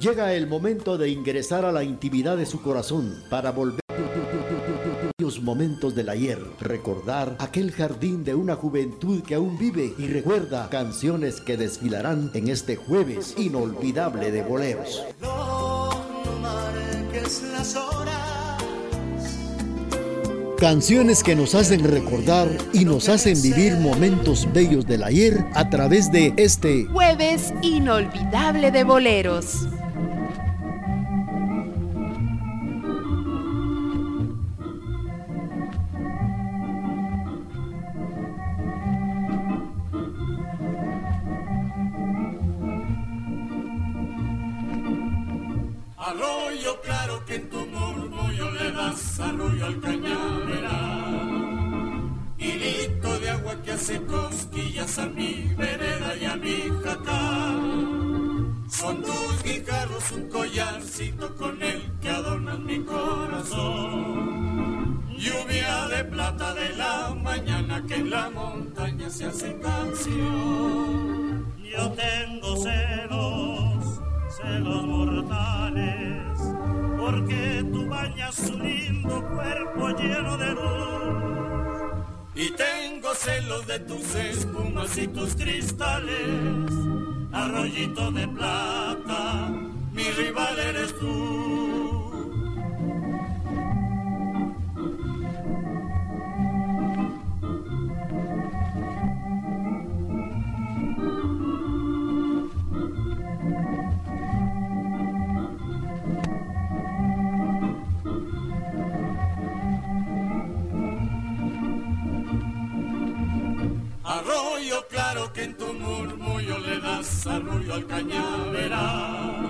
Llega el momento de ingresar a la intimidad de su corazón para volver los momentos del ayer, recordar aquel jardín de una juventud que aún vive y recuerda canciones que desfilarán en este jueves inolvidable de boleros. Canciones que nos hacen recordar y nos hacen vivir momentos bellos del ayer a través de este jueves inolvidable de boleros. al cañaveral, hilito de agua que hace cosquillas a mi vereda y a mi jacal. Son tus guijarros un collarcito con el que adornan mi corazón. Lluvia de plata de la mañana que en la montaña se hace canción. Yo tengo celos, celos mortales, porque tú bañas un cuerpo lleno de luz. Y tengo celos de tus espumas y tus cristales, arroyito de plata, mi rival eres tú. Arroyo al cañaveral.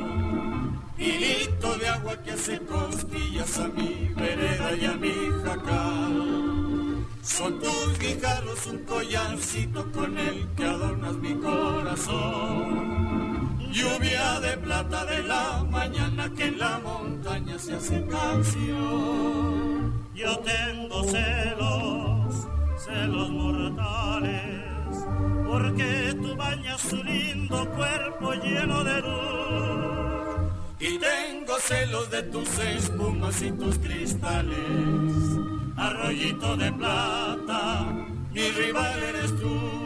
Hilito de agua que hace cosquillas a mi vereda y a mi jacal. Son tus guijarros un collarcito con el que adornas mi corazón. Lluvia de plata de la mañana que en la montaña se hace canción. Yo tengo celos, celos mortales porque tú bañas su lindo cuerpo lleno de luz. Y tengo celos de tus espumas y tus cristales, arroyito de plata, mi rival eres tú.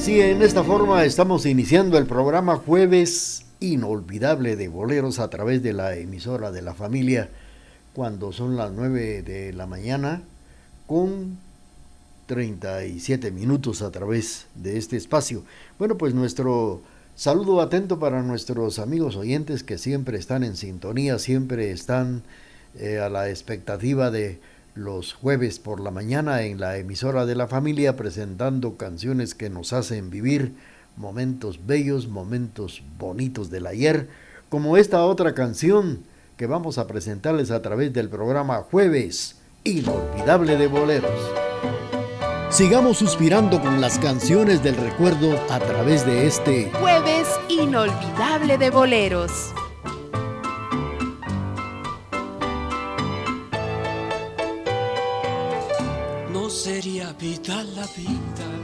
Así en esta forma estamos iniciando el programa Jueves Inolvidable de Boleros a través de la emisora de la familia cuando son las 9 de la mañana con 37 minutos a través de este espacio. Bueno, pues nuestro saludo atento para nuestros amigos oyentes que siempre están en sintonía, siempre están eh, a la expectativa de los jueves por la mañana en la emisora de la familia presentando canciones que nos hacen vivir momentos bellos, momentos bonitos del ayer, como esta otra canción que vamos a presentarles a través del programa Jueves Inolvidable de Boleros. Sigamos suspirando con las canciones del recuerdo a través de este Jueves Inolvidable de Boleros. Vida la vida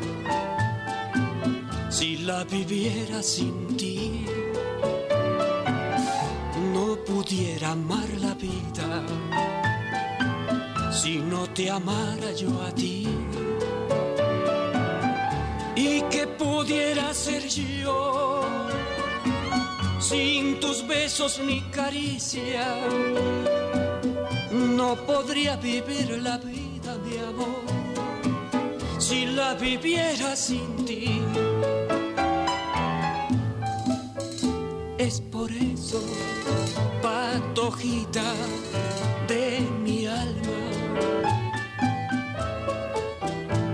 si la viviera sin ti. No pudiera amar la vida si no te amara yo a ti. ¿Y qué pudiera ser yo sin tus besos ni caricia? No podría vivir la vida, mi amor si la viviera sin ti. Es por eso, patojita de mi alma.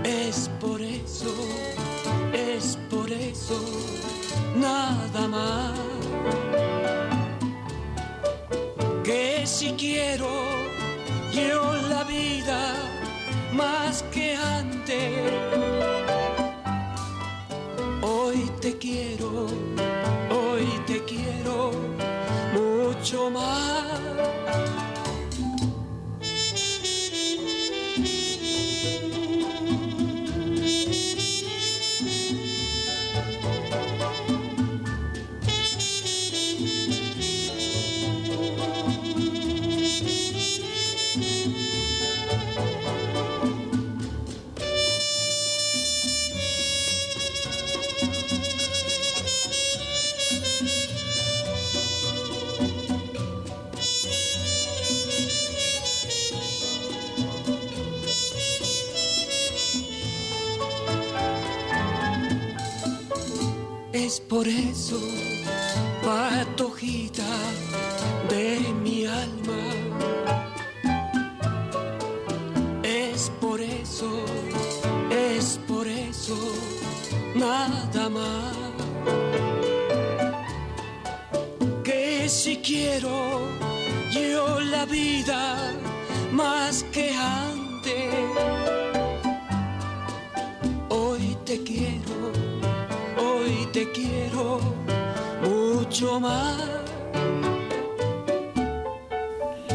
Es por eso, es por eso, nada más. Que si quiero yo la vida más que antes. Hoy te quiero, hoy te quiero mucho más. Es por eso, patojita de mi alma. Es por eso, es por eso, nada más. Que si quiero yo la vida más que antes. Mucho más.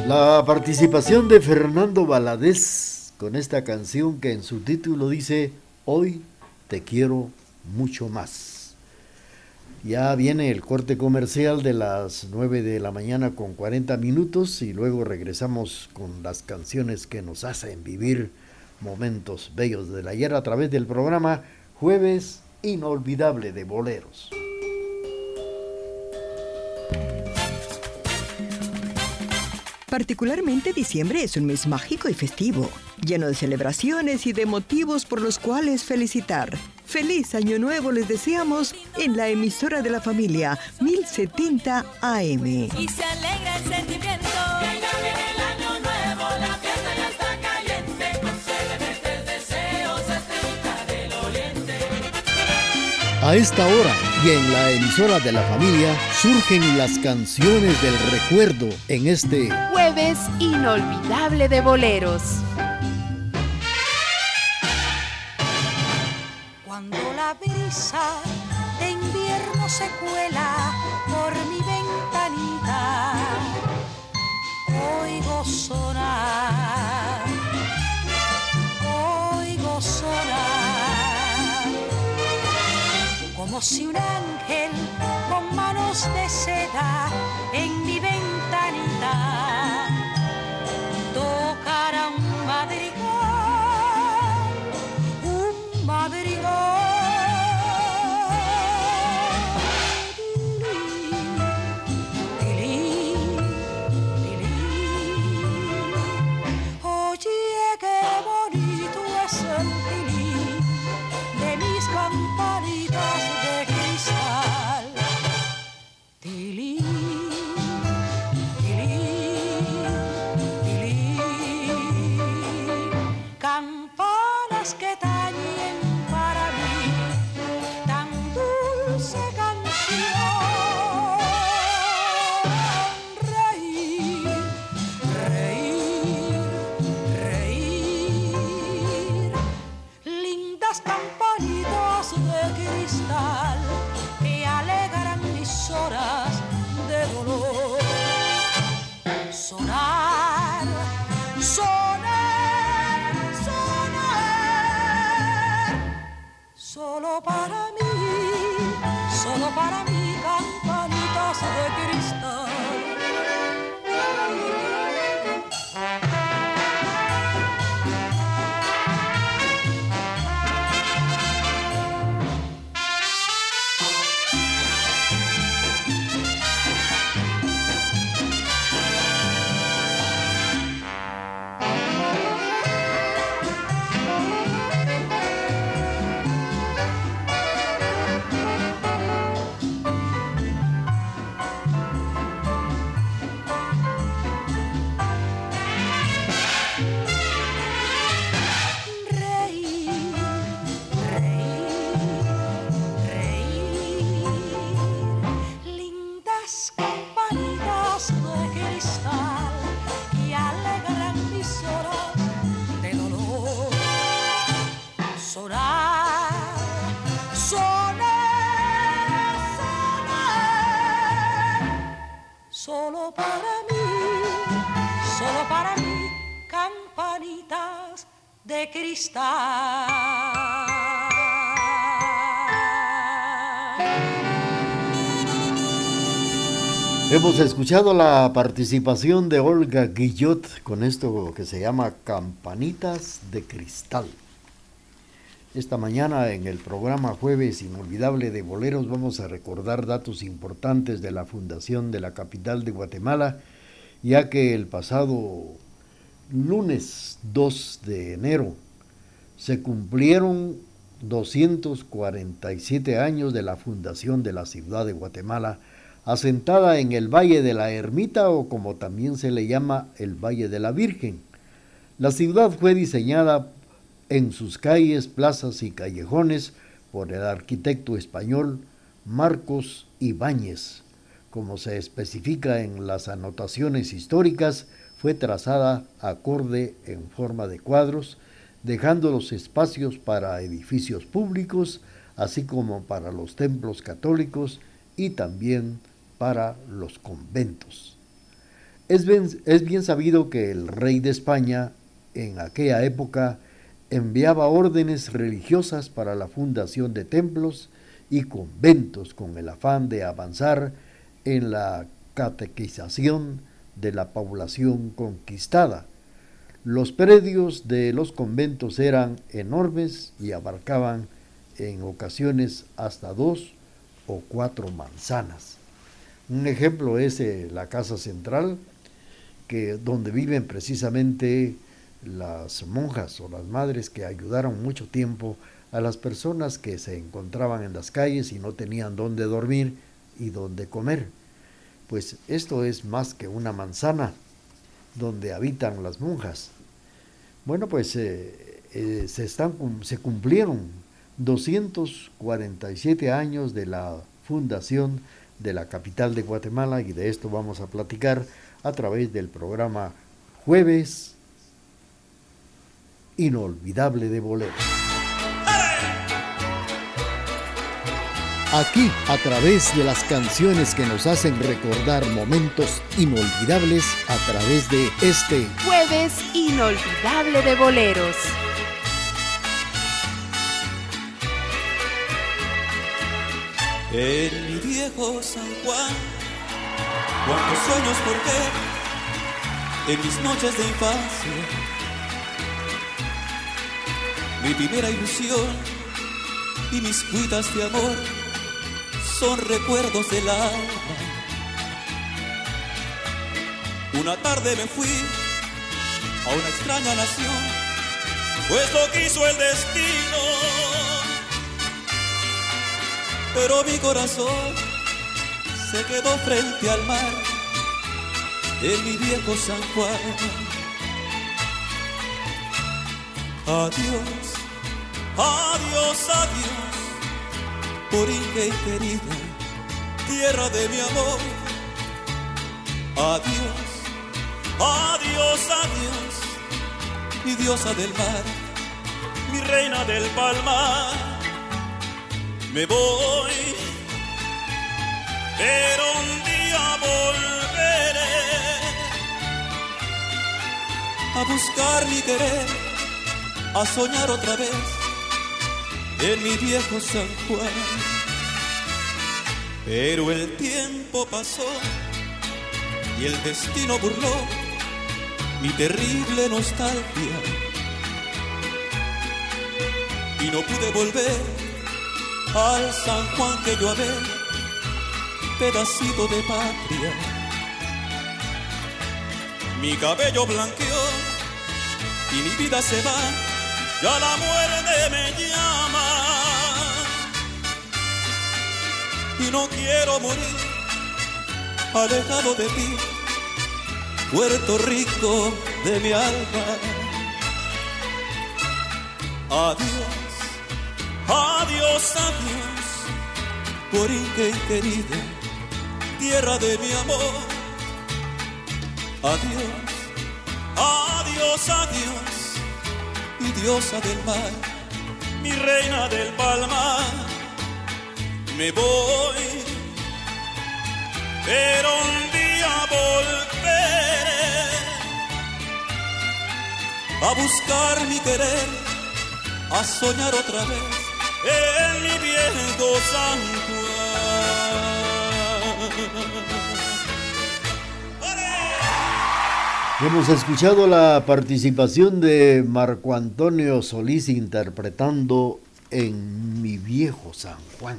La participación de Fernando Valadez con esta canción que en su título dice Hoy te quiero mucho más. Ya viene el corte comercial de las 9 de la mañana con 40 minutos y luego regresamos con las canciones que nos hacen vivir momentos bellos del ayer a través del programa Jueves Inolvidable de Boleros. Particularmente diciembre es un mes mágico y festivo, lleno de celebraciones y de motivos por los cuales felicitar. Feliz Año Nuevo les deseamos en la emisora de la familia 1070 AM. Y se alegra el sentimiento. Que ya viene el año nuevo, la fiesta ya está caliente. Con celebres deseos, estrellita del oriente. A esta hora y en la emisora de la familia surgen las canciones del recuerdo en este Jueves inolvidable de boleros. Si un ángel con manos de seda en Hemos escuchado la participación de Olga Guillot con esto que se llama Campanitas de Cristal. Esta mañana en el programa Jueves Inolvidable de Boleros vamos a recordar datos importantes de la fundación de la capital de Guatemala, ya que el pasado lunes 2 de enero se cumplieron 247 años de la fundación de la ciudad de Guatemala, asentada en el Valle de la Ermita o como también se le llama el Valle de la Virgen. La ciudad fue diseñada en sus calles, plazas y callejones por el arquitecto español Marcos Ibáñez. Como se especifica en las anotaciones históricas, fue trazada acorde en forma de cuadros, dejando los espacios para edificios públicos, así como para los templos católicos y también para los conventos. Es bien, es bien sabido que el rey de España en aquella época enviaba órdenes religiosas para la fundación de templos y conventos con el afán de avanzar en la catequización de la población conquistada. Los predios de los conventos eran enormes y abarcaban en ocasiones hasta dos o cuatro manzanas. Un ejemplo es eh, la casa central, que, donde viven precisamente las monjas o las madres que ayudaron mucho tiempo a las personas que se encontraban en las calles y no tenían dónde dormir y dónde comer. Pues esto es más que una manzana donde habitan las monjas. Bueno, pues eh, eh, se, están, se cumplieron 247 años de la fundación de la capital de Guatemala y de esto vamos a platicar a través del programa Jueves Inolvidable de Bolero. Aquí, a través de las canciones que nos hacen recordar momentos inolvidables, a través de este Jueves Inolvidable de Boleros. Mi viejo San Juan, cuántos sueños porté en mis noches de infancia. Mi primera ilusión y mis cuitas de amor son recuerdos del alma. Una tarde me fui a una extraña nación, pues lo quiso el destino pero mi corazón se quedó frente al mar en mi viejo San Juan. Adiós, adiós, adiós, Borinque y querida, tierra de mi amor. Adiós, adiós, adiós, mi diosa del mar, mi reina del palmar me voy, pero un día volveré a buscar mi querer, a soñar otra vez en mi viejo San Juan. Pero el tiempo pasó y el destino burló mi terrible nostalgia y no pude volver al San Juan que yo amé, pedacito de patria. Mi cabello blanqueó y mi vida se va, ya la muerte me llama. Y no quiero morir alejado de ti, Puerto Rico de mi alma. Adiós Adiós, adiós, Borinque querida, tierra de mi amor. Adiós, adiós, adiós, mi diosa del mar, mi reina del palmar. Me voy, pero un día volveré a buscar mi querer, a soñar otra vez en mi viejo San Hemos escuchado la participación de Marco Antonio Solís interpretando en Mi viejo San Juan.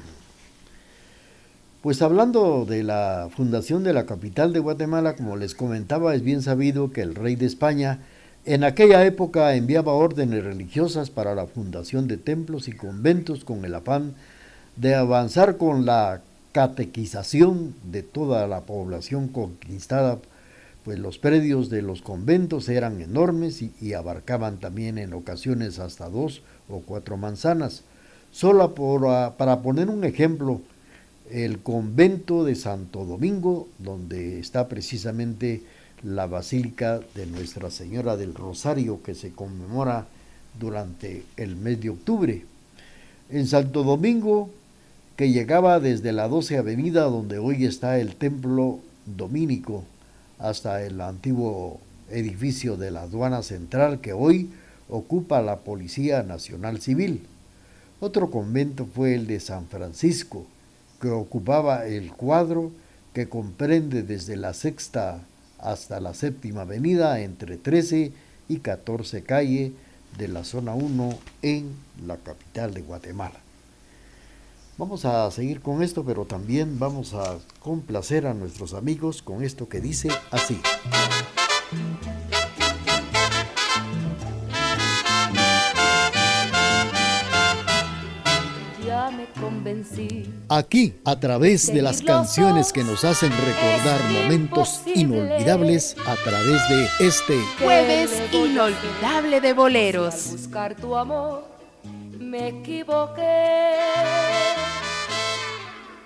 Pues hablando de la fundación de la capital de Guatemala, como les comentaba, es bien sabido que el rey de España En aquella época enviaba órdenes religiosas para la fundación de templos y conventos con el afán de avanzar con la catequización de toda la población conquistada, pues los predios de los conventos eran enormes y, abarcaban también en ocasiones hasta dos o cuatro manzanas. Solo por, ah, para poner un ejemplo, el convento de Santo Domingo, donde está precisamente la Basílica de Nuestra Señora del Rosario que se conmemora durante el mes de octubre. En Santo Domingo, que llegaba desde la 12 Avenida, donde hoy está el Templo Domínico, hasta el antiguo edificio de la aduana central que hoy ocupa la Policía Nacional Civil. Otro convento fue el de San Francisco, que ocupaba el cuadro que comprende desde la sexta hasta la séptima avenida entre 13 y 14 calle de la zona 1 en la capital de Guatemala. Vamos a seguir con esto, pero también vamos a complacer a nuestros amigos con esto que dice así. Aquí, a través de las canciones que nos hacen recordar momentos inolvidables, a través de este Jueves inolvidable de boleros. buscar tu amor me equivoqué.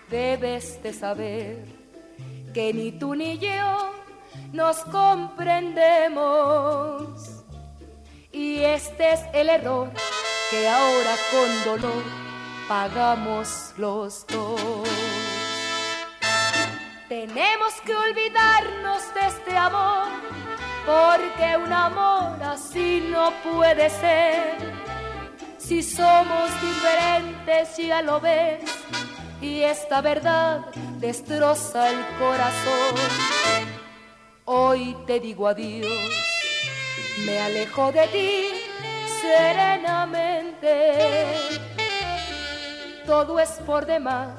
Debes de saber que ni tú ni yo nos comprendemos. Y este es el error que ahora con dolor pagamos los dos. Tenemos que olvidarnos de este amor, porque un amor así no puede ser. Si somos diferentes, ya lo ves, y esta verdad destroza el corazón. Hoy te digo adiós, me alejo de ti serenamente. Todo es por demás,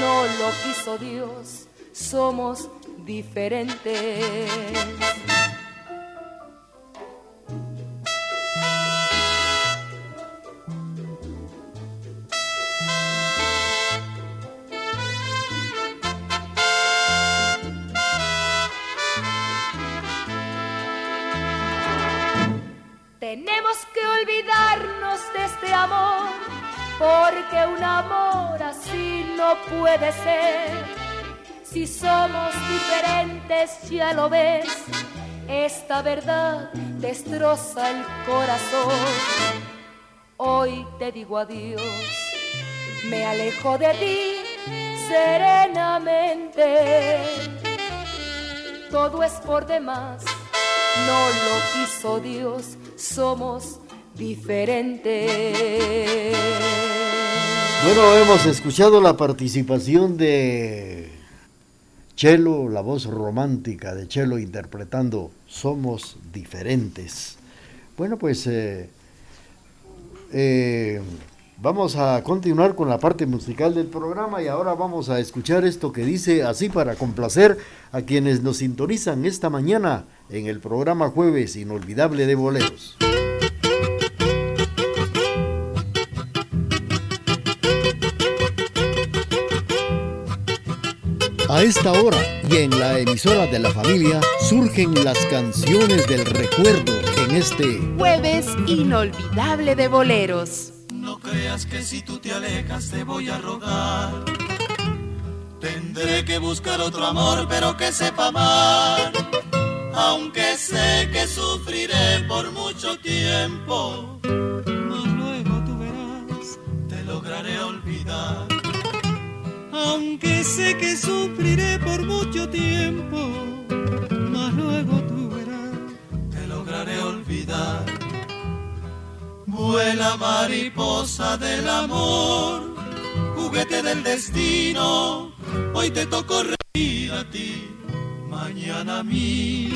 no lo quiso Dios, somos diferentes. Porque un amor así no puede ser. Si somos diferentes, ya lo ves, esta verdad destroza el corazón. Hoy te digo adiós, me alejo de ti serenamente. Todo es por demás, no lo quiso Dios, somos diferentes. Bueno, hemos escuchado la participación de Chelo, la voz romántica de Chelo interpretando Somos diferentes. Bueno, pues eh, eh, vamos a continuar con la parte musical del programa y ahora vamos a escuchar esto que dice así para complacer a quienes nos sintonizan esta mañana en el programa Jueves Inolvidable de Boleros. A esta hora y en la emisora de la familia surgen las canciones del recuerdo en este Jueves inolvidable de boleros. No creas que si tú te alejas te voy a rogar. Tendré que buscar otro amor, pero que sepa amar. Aunque sé que sufriré por mucho tiempo, mas luego tú verás, te lograré olvidar. Aunque sé que sufriré por mucho tiempo, mas luego tú verás, te lograré olvidar. Vuela mariposa del amor, juguete del destino, hoy te tocó reír a ti, mañana a mí.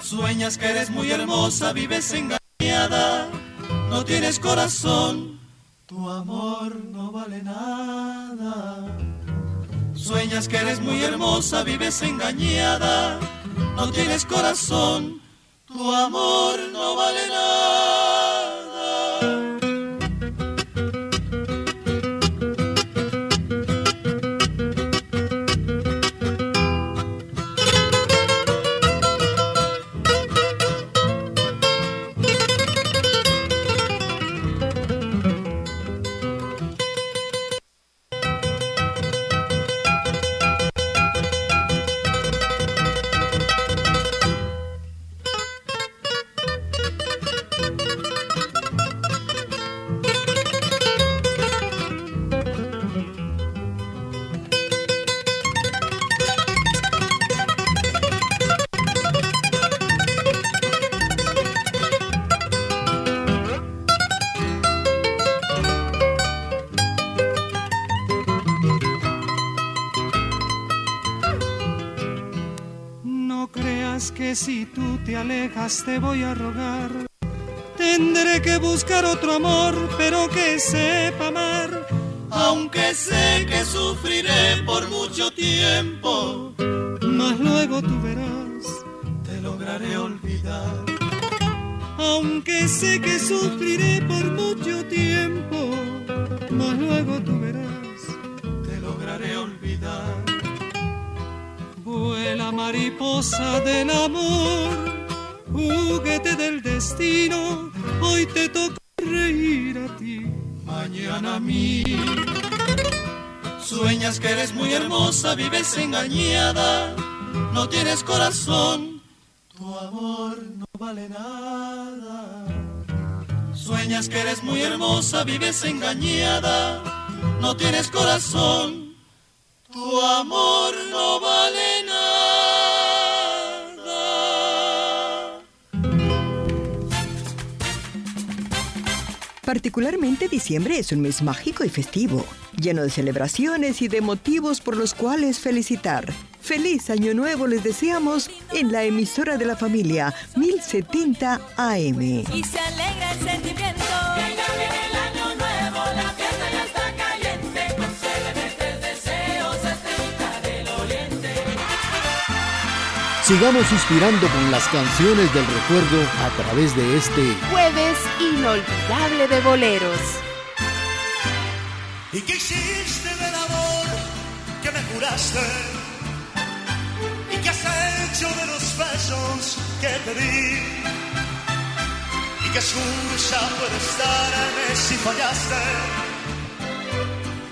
Sueñas que eres muy hermosa, vives engañada, no tienes corazón, tu amor no vale nada. Sueñas que eres muy hermosa, vives engañada, no tienes corazón, tu amor no vale nada. Alejas te voy a rogar. Tendré que buscar otro amor, pero que sepa amar. Aunque sé que sufriré por mucho tiempo, Mas luego tú verás, te lograré olvidar. aunque sé que sufriré por mucho tiempo. Mas luego tú verás, Te lograré olvidar. vuela mariposa del amor, juguete del destino. Hoy te toca reír a ti. Mañana a mí. Sueñas que eres muy hermosa, vives engañada, no tienes corazón, tu amor no vale nada. Sueñas que eres muy hermosa, vives engañada, no tienes corazón, tu amor no vale Particularmente diciembre es un mes mágico y festivo, lleno de celebraciones y de motivos por los cuales felicitar. Feliz Año Nuevo les deseamos en la emisora de la familia 1070 AM. y se alegra el sentimiento. Sigamos inspirando con las canciones del recuerdo a través de este Jueves inolvidable de boleros. ¿Y qué hiciste del amor que me juraste? ¿Y qué has hecho de los besos que te di? ¿Y qué excusa puedes darme si fallaste?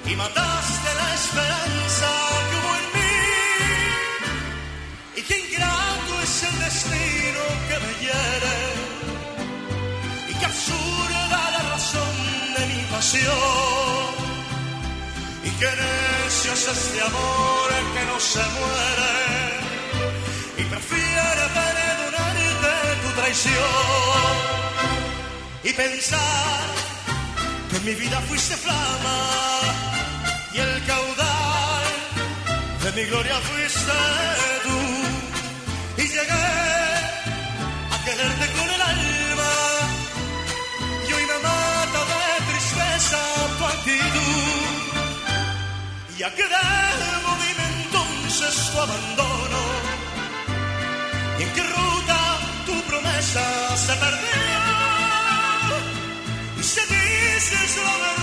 Y mataste la esperanza destino que me hiere? Y qué absurda la razón de mi pasión. Y qué necio es este amor que no se muere. Y prefiere perdonarte tu traición. Y pensar que en mi vida fuiste flama. Y el caudal de mi gloria fuiste tú. ¿Y a qué debo dime entonces tu abandono? ¿Y en qué ruta tu promesa se perdió? Y si dices la verdad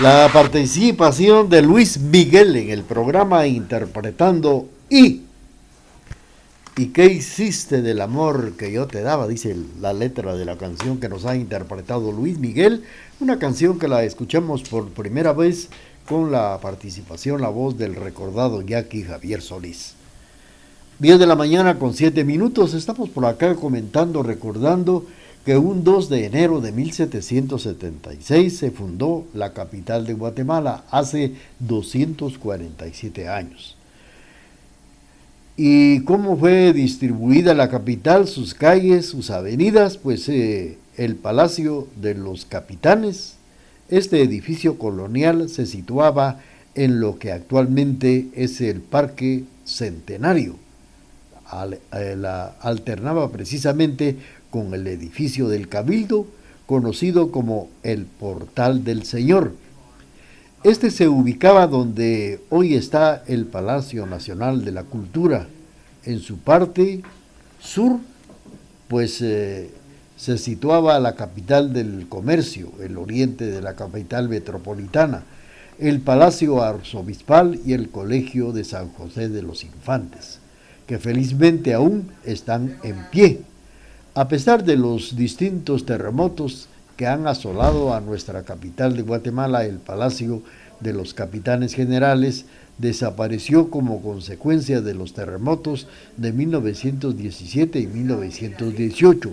La participación de Luis Miguel en el programa interpretando Y. ¿Y qué hiciste del amor que yo te daba? Dice la letra de la canción que nos ha interpretado Luis Miguel. Una canción que la escuchamos por primera vez con la participación, la voz del recordado Jackie Javier Solís. 10 de la mañana con 7 minutos. Estamos por acá comentando, recordando que un 2 de enero de 1776 se fundó la capital de Guatemala hace 247 años. ¿Y cómo fue distribuida la capital, sus calles, sus avenidas? Pues eh, el Palacio de los Capitanes, este edificio colonial se situaba en lo que actualmente es el Parque Centenario. Eh, la alternaba precisamente con el edificio del Cabildo, conocido como el Portal del Señor. Este se ubicaba donde hoy está el Palacio Nacional de la Cultura. En su parte sur, pues eh, se situaba la capital del comercio, el oriente de la capital metropolitana, el Palacio Arzobispal y el Colegio de San José de los Infantes, que felizmente aún están en pie a pesar de los distintos terremotos que han asolado a nuestra capital de Guatemala, el Palacio de los Capitanes Generales desapareció como consecuencia de los terremotos de 1917 y 1918.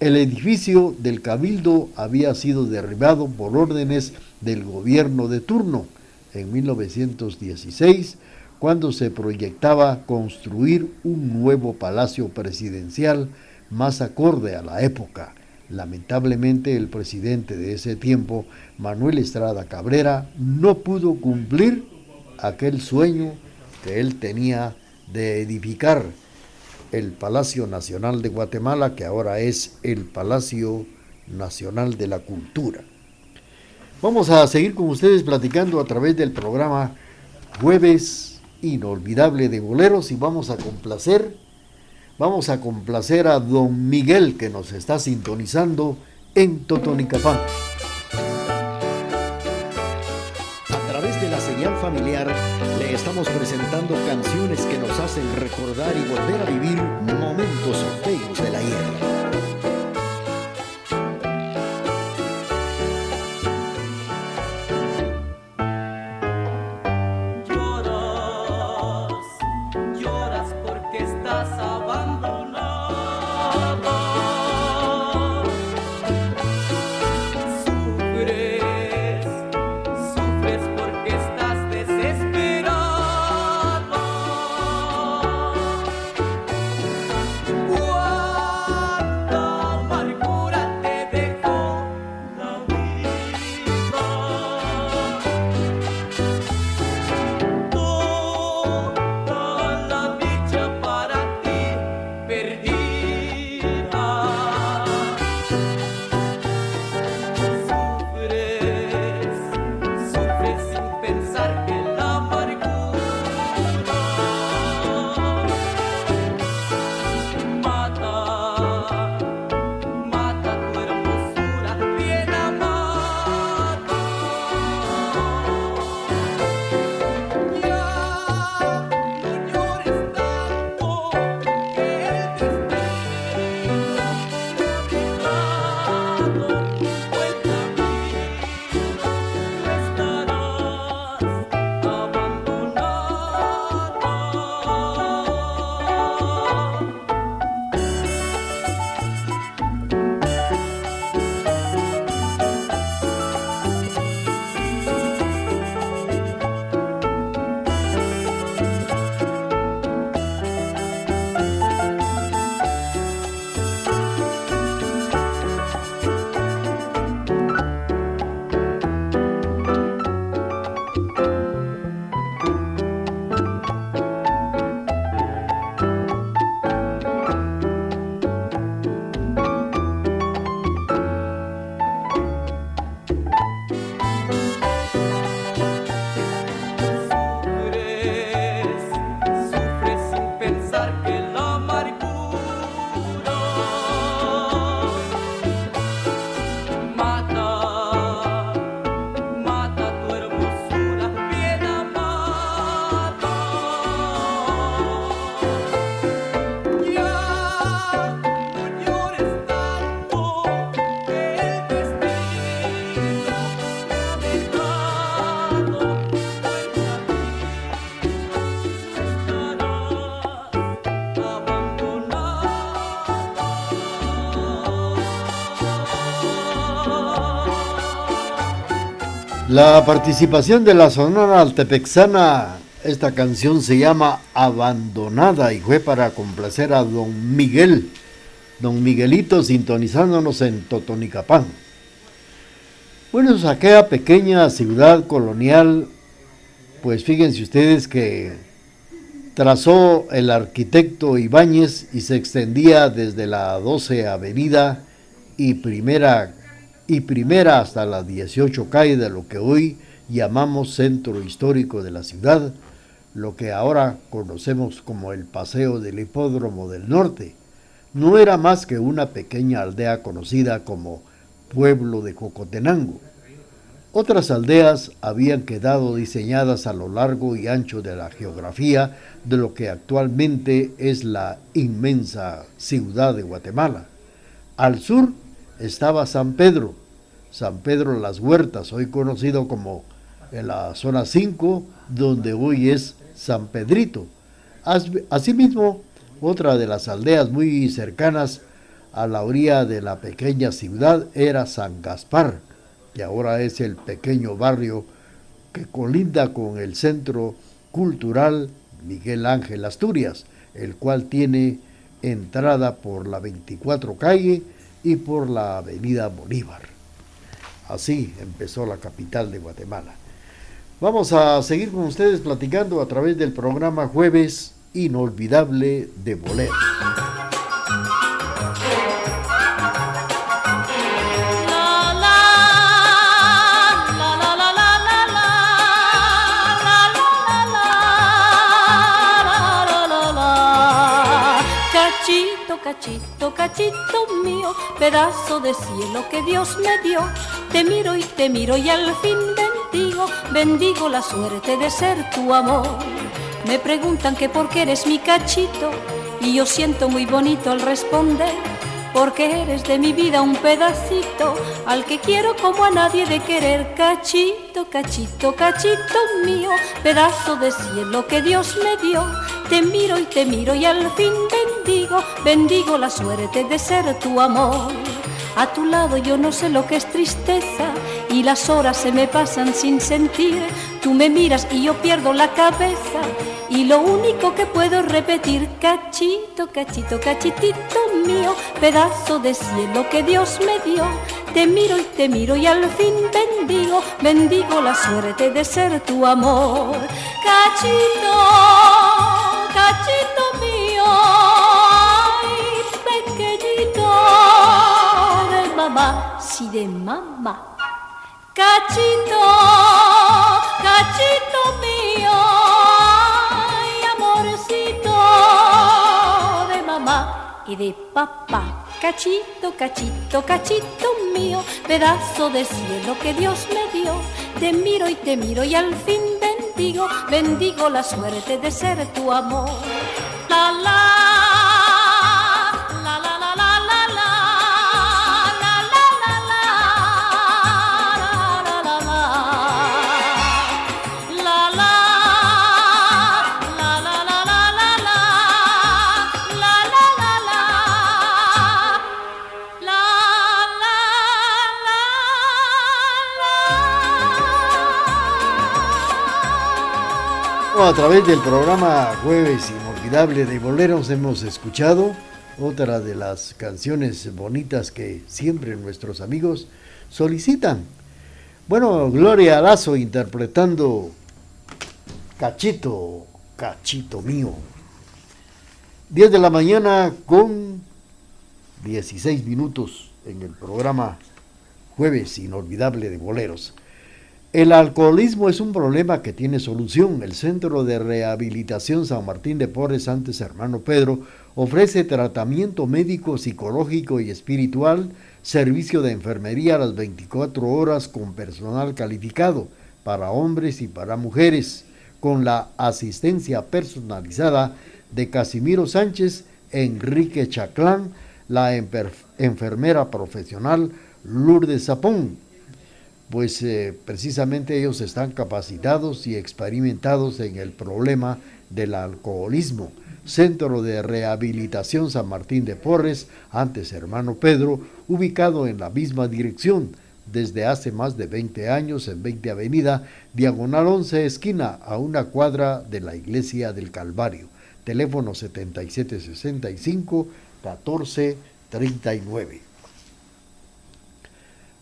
El edificio del Cabildo había sido derribado por órdenes del gobierno de turno en 1916, cuando se proyectaba construir un nuevo palacio presidencial más acorde a la época. Lamentablemente el presidente de ese tiempo, Manuel Estrada Cabrera, no pudo cumplir aquel sueño que él tenía de edificar el Palacio Nacional de Guatemala, que ahora es el Palacio Nacional de la Cultura. Vamos a seguir con ustedes platicando a través del programa Jueves Inolvidable de Boleros y vamos a complacer Vamos a complacer a don Miguel que nos está sintonizando en Totonicapán. A través de la señal familiar le estamos presentando canciones que nos hacen recordar y volver a vivir momentos feos de la ayer. Lloras, lloras porque estás a. La participación de la Sonora Altepexana, esta canción se llama Abandonada y fue para complacer a don Miguel, don Miguelito sintonizándonos en Totonicapán. Bueno, es aquella pequeña ciudad colonial, pues fíjense ustedes que trazó el arquitecto Ibáñez y se extendía desde la 12 Avenida y Primera y primera hasta las 18 calle de lo que hoy llamamos centro histórico de la ciudad, lo que ahora conocemos como el Paseo del Hipódromo del Norte. No era más que una pequeña aldea conocida como Pueblo de Cocotenango. Otras aldeas habían quedado diseñadas a lo largo y ancho de la geografía de lo que actualmente es la inmensa ciudad de Guatemala. Al sur estaba San Pedro, San Pedro Las Huertas, hoy conocido como en la zona 5, donde hoy es San Pedrito. Asimismo, otra de las aldeas muy cercanas a la orilla de la pequeña ciudad era San Gaspar, que ahora es el pequeño barrio que colinda con el Centro Cultural Miguel Ángel Asturias, el cual tiene entrada por la 24 calle y por la avenida Bolívar. Así empezó la capital de Guatemala. Vamos a seguir con ustedes platicando a través del programa Jueves Inolvidable de Bolero. Cachito, cachito, mío, pedazo de cielo que Dios me dio. Te miro y te miro y al fin bendigo, bendigo la suerte de ser tu amor. Me preguntan que por qué eres mi cachito y yo siento muy bonito al responder porque eres de mi vida un pedacito al que quiero como a nadie de querer. Cachito, cachito, cachito mío, pedazo de cielo que Dios me dio. Te miro y te miro y al fin bendigo, bendigo la suerte de ser tu amor. A tu lado yo no sé lo que es tristeza y las horas se me pasan sin sentir. Tú me miras y yo pierdo la cabeza y lo único que puedo repetir, cachito, cachito, cachitito mío, pedazo de cielo que Dios me dio. Te miro y te miro y al fin bendigo, bendigo la suerte de ser tu amor. Cachito, cachito mío, pequeñito de mamá, sí de mamá. Cachito, cachito mío, amorcito de mamá y de papá. Cachito, cachito, cachito mío, pedazo de cielo que Dios me dio. Te miro y te miro y al fin bendigo, bendigo la suerte de ser tu amor. La la. A través del programa Jueves Inolvidable de Boleros hemos escuchado otra de las canciones bonitas que siempre nuestros amigos solicitan. Bueno, Gloria Lazo interpretando Cachito, Cachito mío. 10 de la mañana con 16 minutos en el programa Jueves Inolvidable de Boleros. El alcoholismo es un problema que tiene solución. El Centro de Rehabilitación San Martín de Porres, antes hermano Pedro, ofrece tratamiento médico, psicológico y espiritual, servicio de enfermería a las 24 horas con personal calificado para hombres y para mujeres, con la asistencia personalizada de Casimiro Sánchez, Enrique Chaclán, la enfer- enfermera profesional Lourdes Zapón, pues eh, precisamente ellos están capacitados y experimentados en el problema del alcoholismo. Centro de Rehabilitación San Martín de Porres, antes hermano Pedro, ubicado en la misma dirección, desde hace más de 20 años en 20 Avenida, diagonal 11, esquina, a una cuadra de la Iglesia del Calvario. Teléfono 7765-1439.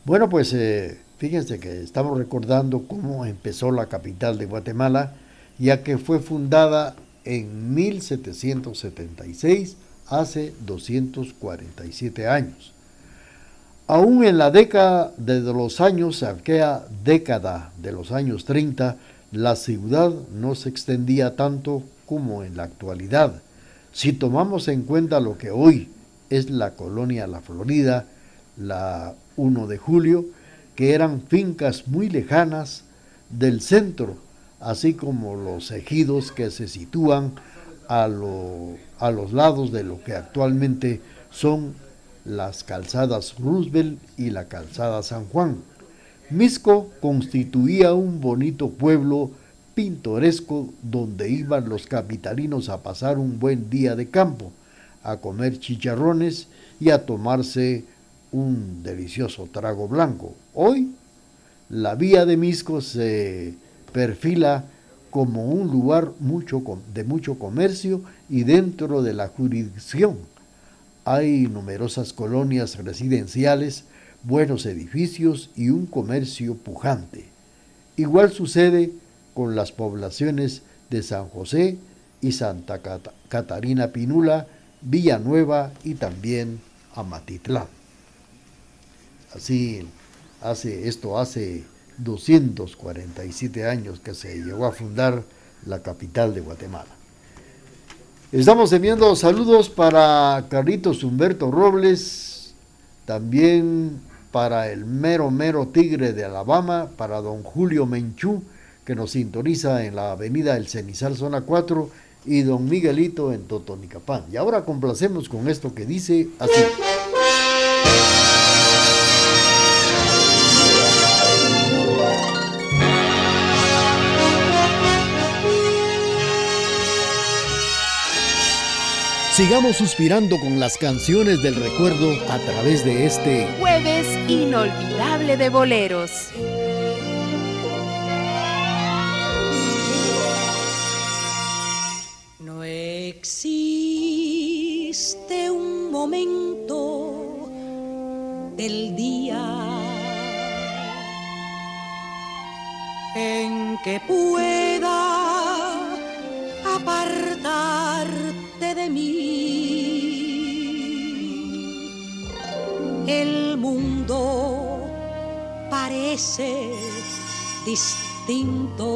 Bueno, pues eh, fíjense que estamos recordando cómo empezó la capital de Guatemala, ya que fue fundada en 1776, hace 247 años. Aún en la década de los años, aquella década de los años 30, la ciudad no se extendía tanto como en la actualidad. Si tomamos en cuenta lo que hoy es la colonia La Florida, la 1 de julio, que eran fincas muy lejanas del centro, así como los ejidos que se sitúan a, a los lados de lo que actualmente son las calzadas Roosevelt y la calzada San Juan. Misco constituía un bonito pueblo pintoresco donde iban los capitalinos a pasar un buen día de campo, a comer chicharrones y a tomarse un delicioso trago blanco. Hoy la vía de Misco se perfila como un lugar de mucho comercio y dentro de la jurisdicción hay numerosas colonias residenciales, buenos edificios y un comercio pujante. Igual sucede con las poblaciones de San José y Santa Catarina Pinula, Villanueva y también Amatitlán. Así hace esto hace 247 años que se llegó a fundar la capital de Guatemala. Estamos enviando saludos para Carlitos Humberto Robles, también para el mero mero tigre de Alabama, para don Julio Menchú, que nos sintoniza en la avenida El Cenizal, zona 4, y don Miguelito en Totonicapán. Y ahora complacemos con esto que dice así. Sigamos suspirando con las canciones del recuerdo a través de este jueves inolvidable de boleros. No existe un momento del día en que pueda apartarte El mundo parece distinto.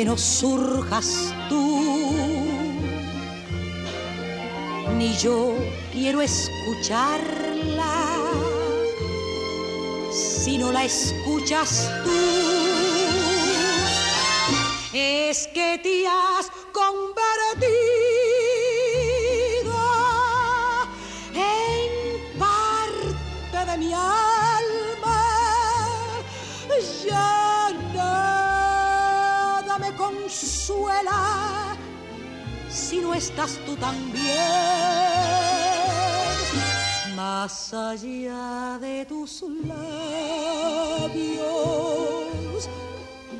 Que no surjas tú, ni yo quiero escucharla si no la escuchas tú. Es que te has si no estás tú también. Más allá de tus labios,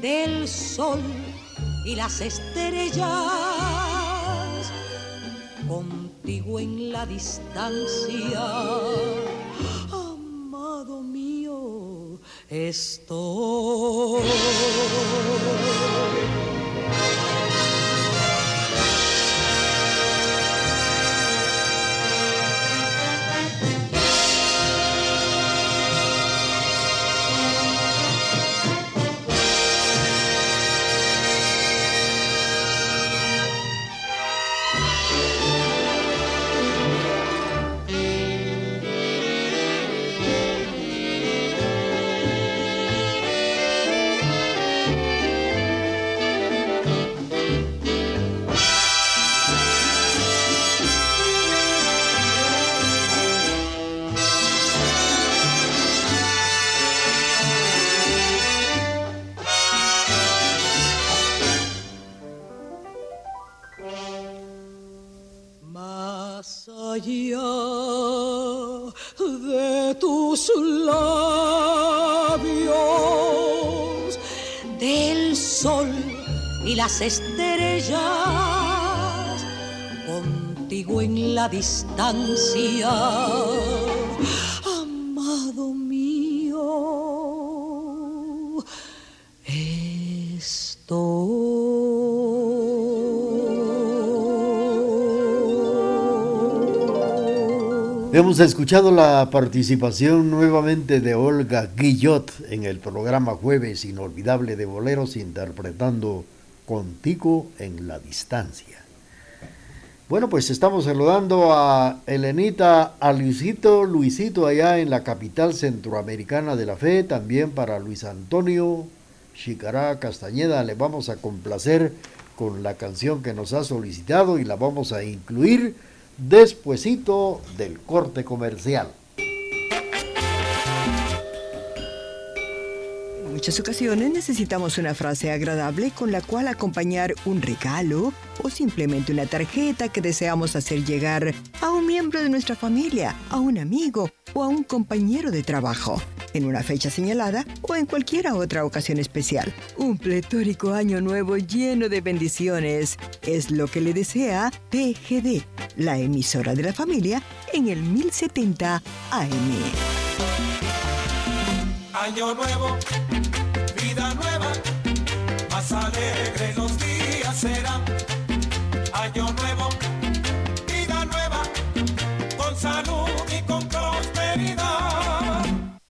del sol y las estrellas, contigo en la distancia, amado mío, estoy. Las estrellas contigo en la distancia amado mío Hemos escuchado la participación nuevamente de Olga Guillot en el programa Jueves Inolvidable de Boleros interpretando Contigo en la Distancia. Bueno, pues estamos saludando a Elenita, a Luisito, Luisito allá en la capital centroamericana de la fe, también para Luis Antonio Chicará Castañeda. Le vamos a complacer con la canción que nos ha solicitado y la vamos a incluir despuesito del corte comercial. Muchas ocasiones necesitamos una frase agradable con la cual acompañar un regalo o simplemente una tarjeta que deseamos hacer llegar a un miembro de nuestra familia, a un amigo o a un compañero de trabajo, en una fecha señalada o en cualquier otra ocasión especial. Un pletórico año nuevo lleno de bendiciones es lo que le desea TGD, la emisora de la familia, en el 1070 AM. Año nuevo, vida nueva, más alegre los